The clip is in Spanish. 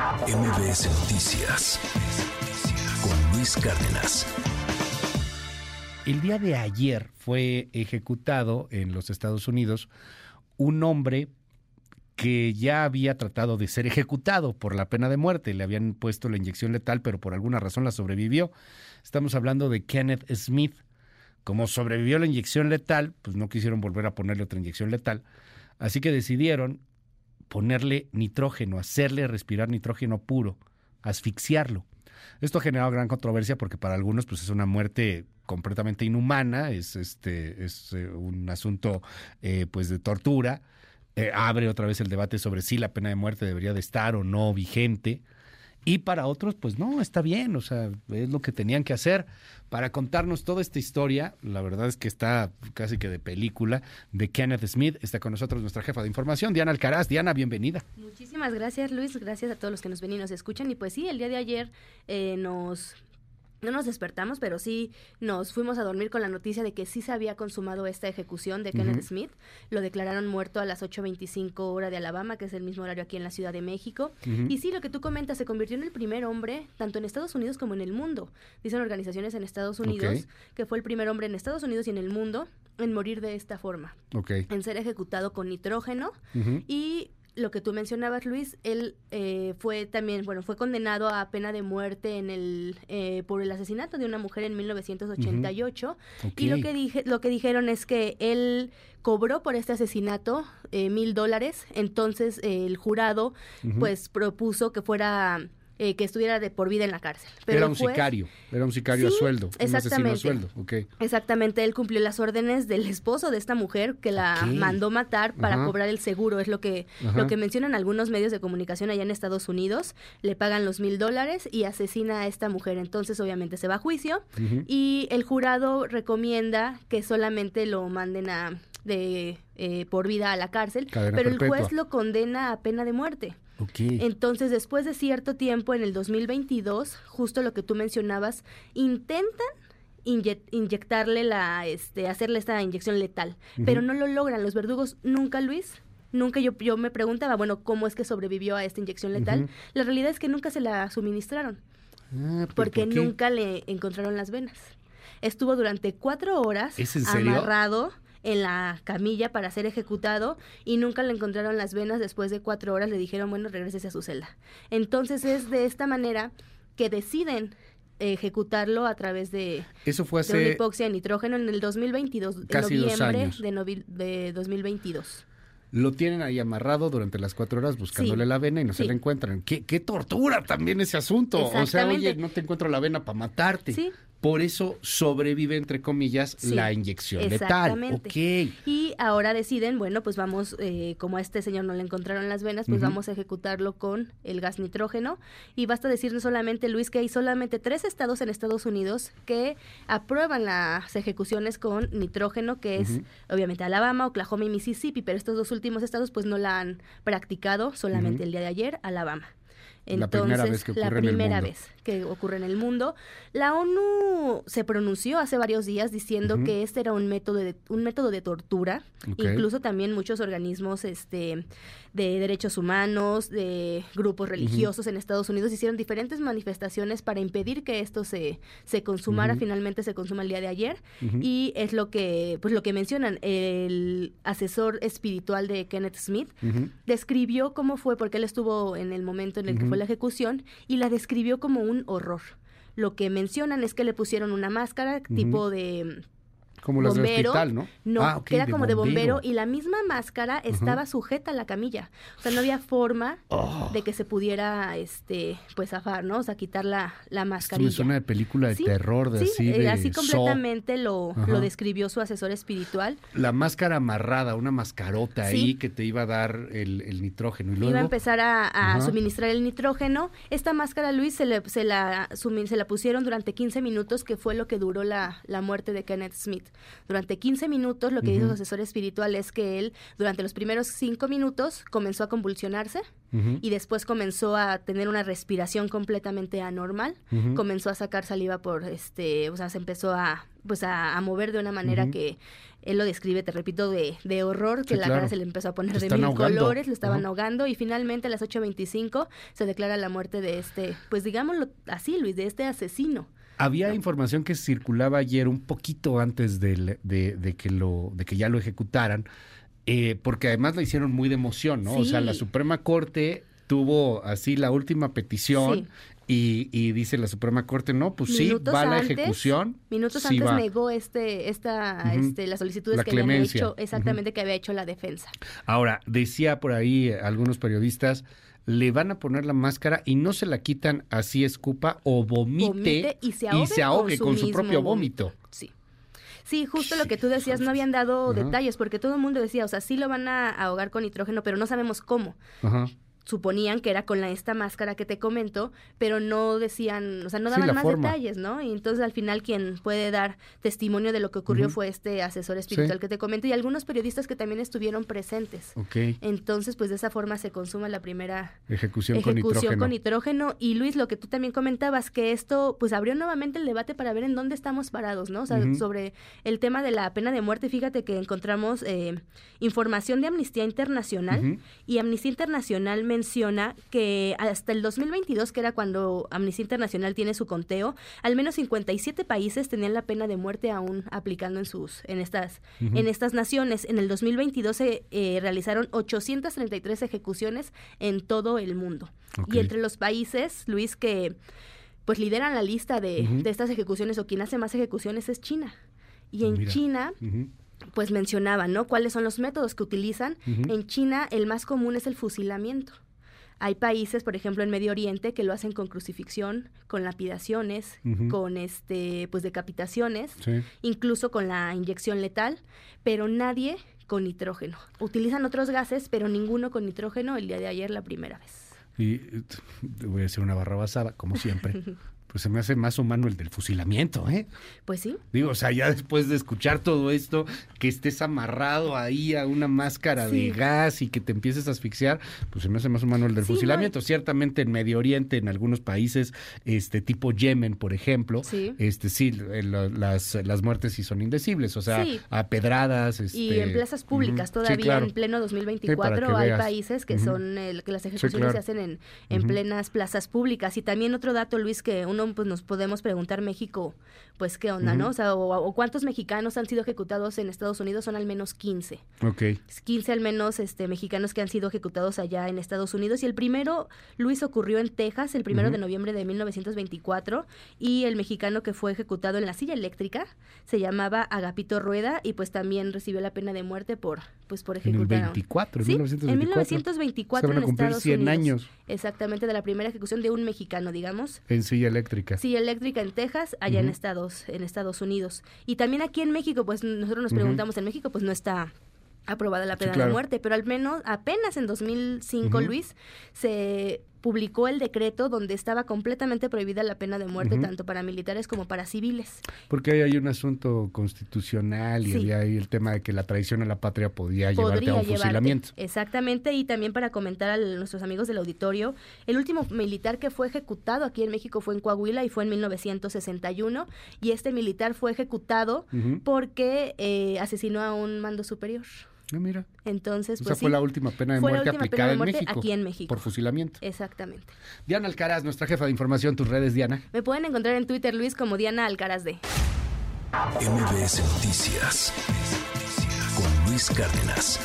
MBS Noticias con Luis Cárdenas. El día de ayer fue ejecutado en los Estados Unidos un hombre que ya había tratado de ser ejecutado por la pena de muerte. Le habían puesto la inyección letal, pero por alguna razón la sobrevivió. Estamos hablando de Kenneth Smith. Como sobrevivió la inyección letal, pues no quisieron volver a ponerle otra inyección letal. Así que decidieron ponerle nitrógeno, hacerle respirar nitrógeno puro, asfixiarlo. Esto ha generado gran controversia porque para algunos pues, es una muerte completamente inhumana, es, este, es eh, un asunto eh, pues, de tortura. Eh, abre otra vez el debate sobre si la pena de muerte debería de estar o no vigente. Y para otros, pues no, está bien, o sea, es lo que tenían que hacer para contarnos toda esta historia. La verdad es que está casi que de película de Kenneth Smith. Está con nosotros nuestra jefa de información, Diana Alcaraz. Diana, bienvenida. Muchísimas gracias, Luis. Gracias a todos los que nos ven y nos escuchan. Y pues sí, el día de ayer eh, nos no nos despertamos, pero sí nos fuimos a dormir con la noticia de que sí se había consumado esta ejecución de Kenneth Smith. Lo declararon muerto a las 8.25 hora de Alabama, que es el mismo horario aquí en la Ciudad de México. Y sí, lo que tú comentas, se convirtió en el primer hombre, tanto en Estados Unidos como en el mundo. Dicen organizaciones en Estados Unidos que fue el primer hombre en Estados Unidos y en el mundo en morir de esta forma. En ser ejecutado con nitrógeno y lo que tú mencionabas, Luis, él eh, fue también, bueno, fue condenado a pena de muerte en el eh, por el asesinato de una mujer en 1988 y lo que dije, lo que dijeron es que él cobró por este asesinato eh, mil dólares, entonces el jurado pues propuso que fuera eh, que estuviera de por vida en la cárcel. Pero era un sicario, era un sicario a sueldo, un asesino a sueldo. Okay. Exactamente, él cumplió las órdenes del esposo de esta mujer que la mandó matar para cobrar el seguro, es lo que, lo que mencionan algunos medios de comunicación allá en Estados Unidos, le pagan los mil dólares y asesina a esta mujer, entonces obviamente se va a juicio y el jurado recomienda que solamente lo manden a de eh, por vida a la cárcel, pero el juez lo condena a pena de muerte. Entonces, después de cierto tiempo, en el 2022, justo lo que tú mencionabas, intentan inyectarle la, este, hacerle esta inyección letal, pero no lo logran. Los verdugos nunca, Luis, nunca yo, yo me preguntaba, bueno, ¿cómo es que sobrevivió a esta inyección letal? La realidad es que nunca se la suministraron, ah, porque nunca le encontraron las venas. Estuvo durante cuatro horas amarrado en la camilla para ser ejecutado y nunca le encontraron las venas. Después de cuatro horas le dijeron, bueno, regrese a su celda. Entonces es de esta manera que deciden ejecutarlo a través de, Eso fue hace de una hipoxia de nitrógeno en el 2022, en noviembre De, de 2022 lo tienen ahí amarrado durante las cuatro horas buscándole la vena y no se la encuentran. ¿Qué, ¿Qué, tortura también ese asunto. O sea, oye, no te encuentro la vena para matarte. Sí, por eso sobrevive, entre comillas, la inyección letal. Okay. Y ahora deciden, bueno, pues vamos, eh, como a este señor no le encontraron las venas, pues vamos a ejecutarlo con el gas nitrógeno. Y basta decirle solamente, Luis, que hay solamente tres estados en Estados Unidos que aprueban las ejecuciones con nitrógeno, que es obviamente Alabama, Oklahoma y Mississippi, pero estos dos últimos estados pues no la han practicado, solamente el día de ayer, Alabama. Entonces, la primera vez que ocurre la primera en el mundo. vez que ocurre en el mundo. La ONU se pronunció hace varios días diciendo que este era un método de, un método de tortura. Incluso también muchos organismos este, de derechos humanos, de grupos religiosos en Estados Unidos hicieron diferentes manifestaciones para impedir que esto se, se consumara. Finalmente se consuma el día de ayer. Y es lo que, pues lo que mencionan. El asesor espiritual de Kenneth Smith describió cómo fue, porque él estuvo en el momento en el que fue la ejecución, y la describió como un horror. Lo que mencionan es que le pusieron una máscara tipo de como las bombero, hospital, ¿no? No, ah, era como de bombero y la misma máscara estaba sujeta a la camilla. O sea, no había forma oh. de que se pudiera, este, pues zafar, ¿no? O sea, quitar la, la mascarilla. Es una película de terror, de sí, así eh, así completamente lo, lo, describió su asesor espiritual. La máscara amarrada, una mascarota ahí que te iba a dar el, nitrógeno. ¿Y luego? Iba a empezar a, suministrar el nitrógeno. Esta máscara, Luis, se, le, se, la, se la pusieron durante 15 minutos, que fue lo que duró la, la muerte de Kenneth Smith. Durante 15 minutos, lo que dijo su asesor espiritual es que él, durante los primeros 5 minutos, comenzó a convulsionarse y después comenzó a tener una respiración completamente anormal, comenzó a sacar saliva por, este, o sea, se empezó a, pues a, mover de una manera que él lo describe, te repito, de, de horror, que la cara se le empezó a poner de mil colores, lo estaban ahogando y finalmente a las 8.25 se declara la muerte de este, pues digámoslo así, Luis, de este asesino. Había información que circulaba ayer un poquito antes de, de, que, lo, de que ya lo ejecutaran, eh, porque además lo hicieron muy de emoción, ¿no? O sea, la Suprema Corte tuvo así la última petición y, dice la Suprema Corte, no, pues sí, va la ejecución. Minutos antes negó este, esta, este, las solicitudes que había hecho, exactamente que había hecho la defensa. Ahora, decía por ahí algunos periodistas, le van a poner la máscara y no se la quitan así escupa o vomite, y se ahogue, con, su, propio vómito. Sí. Sí, justo lo que tú decías, no habían dado detalles, porque todo el mundo decía, o sea, sí lo van a ahogar con nitrógeno, pero no sabemos cómo. Ajá suponían que era con la, esta máscara que te comento, pero no decían, o sea, no daban más detalles, ¿no? Y entonces al final quien puede dar testimonio de lo que ocurrió fue este asesor espiritual que te comento y algunos periodistas que también estuvieron presentes. Okay. Entonces, pues de esa forma se consuma la primera ejecución, con, nitrógeno. con nitrógeno. Y Luis, lo que tú también comentabas, que esto pues abrió nuevamente el debate para ver en dónde estamos parados, ¿no? O sea, sobre el tema de la pena de muerte. Fíjate que encontramos eh, información de Amnistía Internacional y Amnistía Internacional menciona que hasta el 2022, que era cuando Amnistía Internacional tiene su conteo, al menos 57 países tenían la pena de muerte aún aplicando en sus en estas en estas naciones. En el 2022 se eh, realizaron 833 ejecuciones en todo el mundo. Y entre los países, Luis, que pues lideran la lista de, de, estas ejecuciones o quien hace más ejecuciones es China. Y en China pues mencionaban, ¿no? ¿Cuáles son los métodos que utilizan? En China el más común es el fusilamiento. Hay países, por ejemplo, en Medio Oriente que lo hacen con crucifixión, con lapidaciones, con este pues decapitaciones, incluso con la inyección letal, pero nadie con nitrógeno. Utilizan otros gases, pero ninguno con nitrógeno el día de ayer la primera vez. Y voy a hacer una barra basada, como siempre. pues se me hace más humano el del fusilamiento, ¿eh? Pues sí. Digo, o sea, ya después de escuchar todo esto, que estés amarrado ahí a una máscara de gas y que te empieces a asfixiar, pues se me hace más humano el del fusilamiento. Ciertamente en Medio Oriente, en algunos países, este tipo Yemen, por ejemplo, sí. este sí, eh, las, las muertes sí son indecibles, o sea, a pedradas. Este... Y en plazas públicas, todavía en pleno 2024 hay países que son, el, que las ejecuciones se hacen en, en plenas plazas públicas. Y también otro dato, Luis, que uno pues nos podemos preguntar México, pues qué onda, ¿no? O sea, o, cuántos mexicanos han sido ejecutados en Estados Unidos son al menos 15. Ok. 15 al menos este, mexicanos que han sido ejecutados allá en Estados Unidos. Y el primero, Luis, ocurrió en Texas el primero de noviembre de 1924. Y el mexicano que fue ejecutado en la silla eléctrica se llamaba Agapito Rueda y pues también recibió la pena de muerte por, pues, por ejecutar. En el 24, ¿Sí? en 1924. En 1924 en Estados 100 años. Exactamente, de la primera ejecución de un mexicano, digamos. En silla eléctrica. Sí, eléctrica en Texas, allá en Estados en Estados Unidos. Y también aquí en México, pues nosotros nos preguntamos en México, pues no está aprobada la pena de muerte, pero al menos apenas en 2005, Luis, se publicó el decreto donde estaba completamente prohibida la pena de muerte tanto para militares como para civiles. Porque ahí hay un asunto constitucional y había ahí el tema de que la traición a la patria podía llevarte a un fusilamiento. Exactamente, y también para comentar a nuestros amigos del auditorio, el último militar que fue ejecutado aquí en México fue en Coahuila y fue en 1961 y este militar fue ejecutado porque eh, asesinó a un mando superior. Ah, mira. Entonces, pues. Esa fue la última pena de muerte aplicada en México. Aquí en México. Por fusilamiento. Exactamente. Diana Alcaraz, nuestra jefa de información, tus redes, Diana. Me pueden encontrar en Twitter, Luis, como Diana Alcaraz de. MBS Noticias. Con Luis Cárdenas.